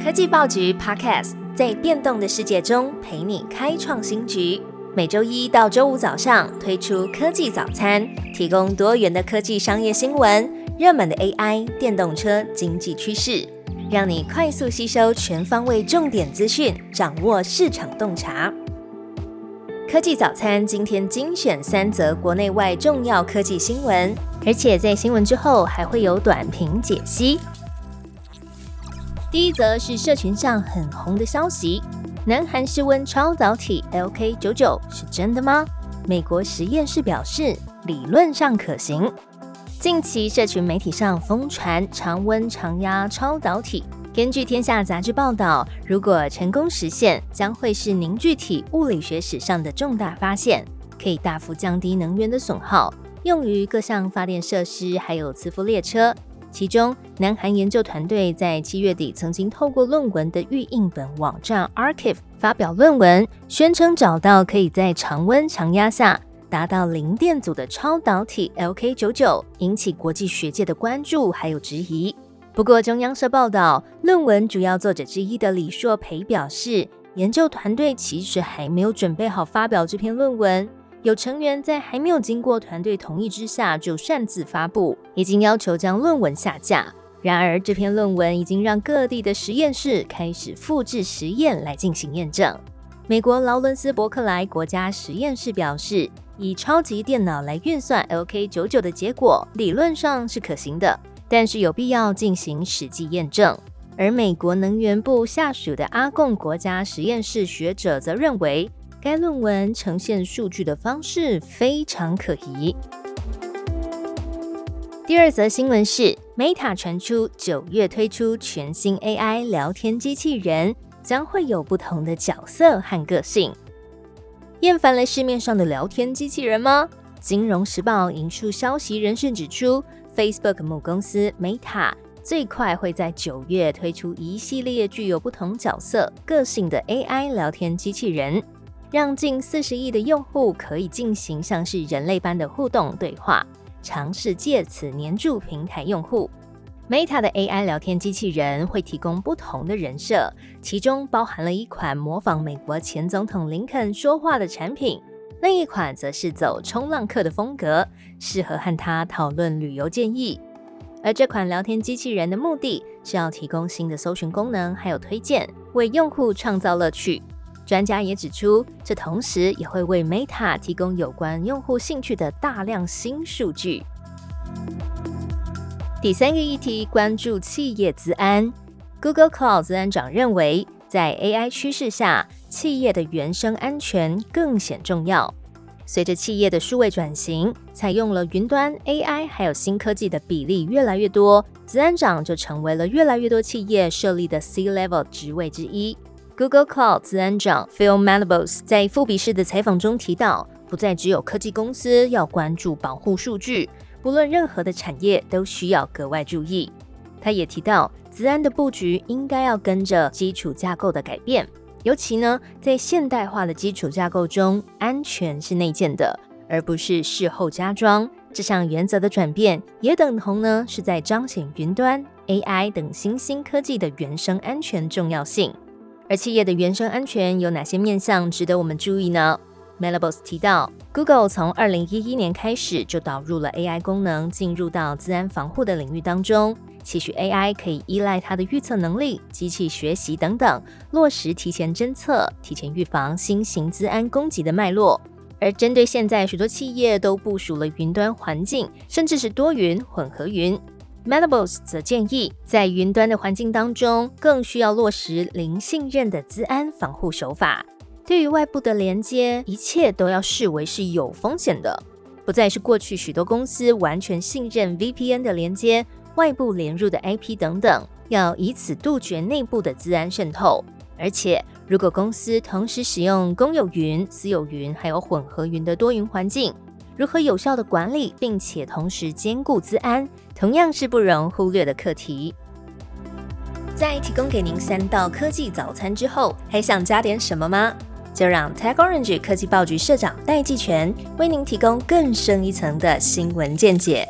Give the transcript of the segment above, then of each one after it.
科技报局 Podcast 在变动的世界中陪你开创新局。每周一到周五早上推出科技早餐，提供多元的科技商业新闻、热门的 AI、电动车、经济趋势，让你快速吸收全方位重点资讯，掌握市场洞察。科技早餐今天精选三则国内外重要科技新闻，而且在新闻之后还会有短评解析。第一则是社群上很红的消息：南韩室温超导体 LK 九九是真的吗？美国实验室表示理论上可行。近期社群媒体上疯传常温常压超导体，根据《天下》杂志报道，如果成功实现，将会是凝聚体物理学史上的重大发现，可以大幅降低能源的损耗，用于各项发电设施，还有磁浮列车。其中，南韩研究团队在七月底曾经透过论文的预印本网站 Archive 发表论文，宣称找到可以在常温常压下达到零电阻的超导体 LK99，引起国际学界的关注还有质疑。不过，中央社报道，论文主要作者之一的李硕培表示，研究团队其实还没有准备好发表这篇论文。有成员在还没有经过团队同意之下就擅自发布，已经要求将论文下架。然而，这篇论文已经让各地的实验室开始复制实验来进行验证。美国劳伦斯伯克莱国家实验室表示，以超级电脑来运算 LK99 的结果，理论上是可行的，但是有必要进行实际验证。而美国能源部下属的阿贡国家实验室学者则认为。该论文呈现数据的方式非常可疑。第二则新闻是，Meta 传出九月推出全新 AI 聊天机器人，将会有不同的角色和个性。厌烦了市面上的聊天机器人吗？金融时报引述消息人士指出，Facebook 母公司 Meta 最快会在九月推出一系列具有不同角色个性的 AI 聊天机器人。让近四十亿的用户可以进行像是人类般的互动对话，尝试借此黏住平台用户。Meta 的 AI 聊天机器人会提供不同的人设，其中包含了一款模仿美国前总统林肯说话的产品，另一款则是走冲浪客的风格，适合和他讨论旅游建议。而这款聊天机器人的目的是要提供新的搜寻功能，还有推荐，为用户创造乐趣。专家也指出，这同时也会为 Meta 提供有关用户兴趣的大量新数据。第三个议题关注企业资安，Google Cloud 资安长认为，在 AI 趋势下，企业的原生安全更显重要。随着企业的数位转型，采用了云端 AI 还有新科技的比例越来越多，资安长就成为了越来越多企业设立的 C-level 职位之一。Google Cloud 资安长 Phil Manabos 在富比士的采访中提到，不再只有科技公司要关注保护数据，不论任何的产业都需要格外注意。他也提到，资安的布局应该要跟着基础架构的改变，尤其呢，在现代化的基础架构中，安全是内建的，而不是事后加装。这项原则的转变，也等同呢是在彰显云端 AI 等新兴科技的原生安全重要性。而企业的原生安全有哪些面向值得我们注意呢？Malabos 提到，Google 从二零一一年开始就导入了 AI 功能进入到自然防护的领域当中，期许 AI 可以依赖它的预测能力、机器学习等等，落实提前侦测、提前预防新型资安攻击的脉络。而针对现在许多企业都部署了云端环境，甚至是多云、混合云。Malabos 则建议，在云端的环境当中，更需要落实零信任的资安防护手法。对于外部的连接，一切都要视为是有风险的，不再是过去许多公司完全信任 VPN 的连接、外部连入的 IP 等等，要以此杜绝内部的资安渗透。而且，如果公司同时使用公有云、私有云还有混合云的多云环境，如何有效的管理，并且同时兼顾资安，同样是不容忽略的课题。在提供给您三道科技早餐之后，还想加点什么吗？就让 Tech Orange 科技报局社长戴季全为您提供更深一层的新闻见解。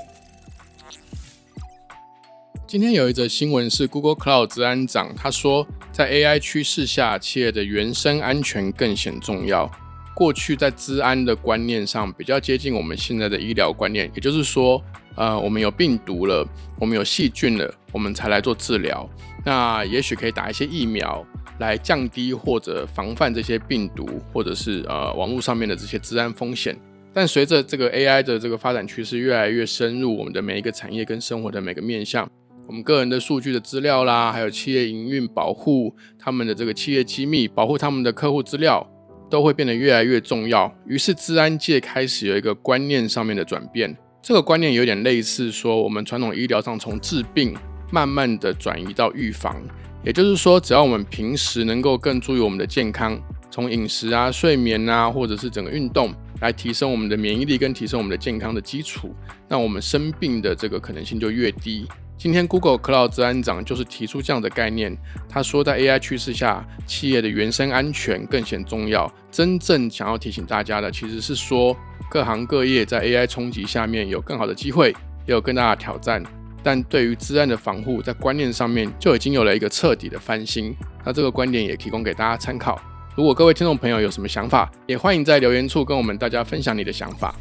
今天有一则新闻是 Google Cloud 治安长他说，在 AI 趋势下，企业的原生安全更显重要。过去在治安的观念上比较接近我们现在的医疗观念，也就是说，呃，我们有病毒了，我们有细菌了，我们才来做治疗。那也许可以打一些疫苗来降低或者防范这些病毒，或者是呃网络上面的这些治安风险。但随着这个 AI 的这个发展趋势越来越深入我们的每一个产业跟生活的每个面向。我们个人的数据的资料啦，还有企业营运保护他们的这个企业机密，保护他们的客户资料，都会变得越来越重要。于是，治安界开始有一个观念上面的转变。这个观念有点类似说，我们传统医疗上从治病慢慢的转移到预防。也就是说，只要我们平时能够更注意我们的健康，从饮食啊、睡眠啊，或者是整个运动，来提升我们的免疫力跟提升我们的健康的基础，那我们生病的这个可能性就越低。今天，Google Cloud 治安长就是提出这样的概念。他说，在 AI 趋势下，企业的原生安全更显重要。真正想要提醒大家的，其实是说，各行各业在 AI 冲击下面有更好的机会，也有更大的挑战。但对于治安的防护，在观念上面就已经有了一个彻底的翻新。那这个观点也提供给大家参考。如果各位听众朋友有什么想法，也欢迎在留言处跟我们大家分享你的想法。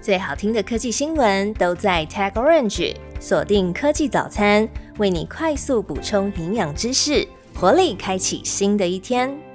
最好听的科技新闻都在 Tag Orange，锁定科技早餐，为你快速补充营养知识，活力开启新的一天。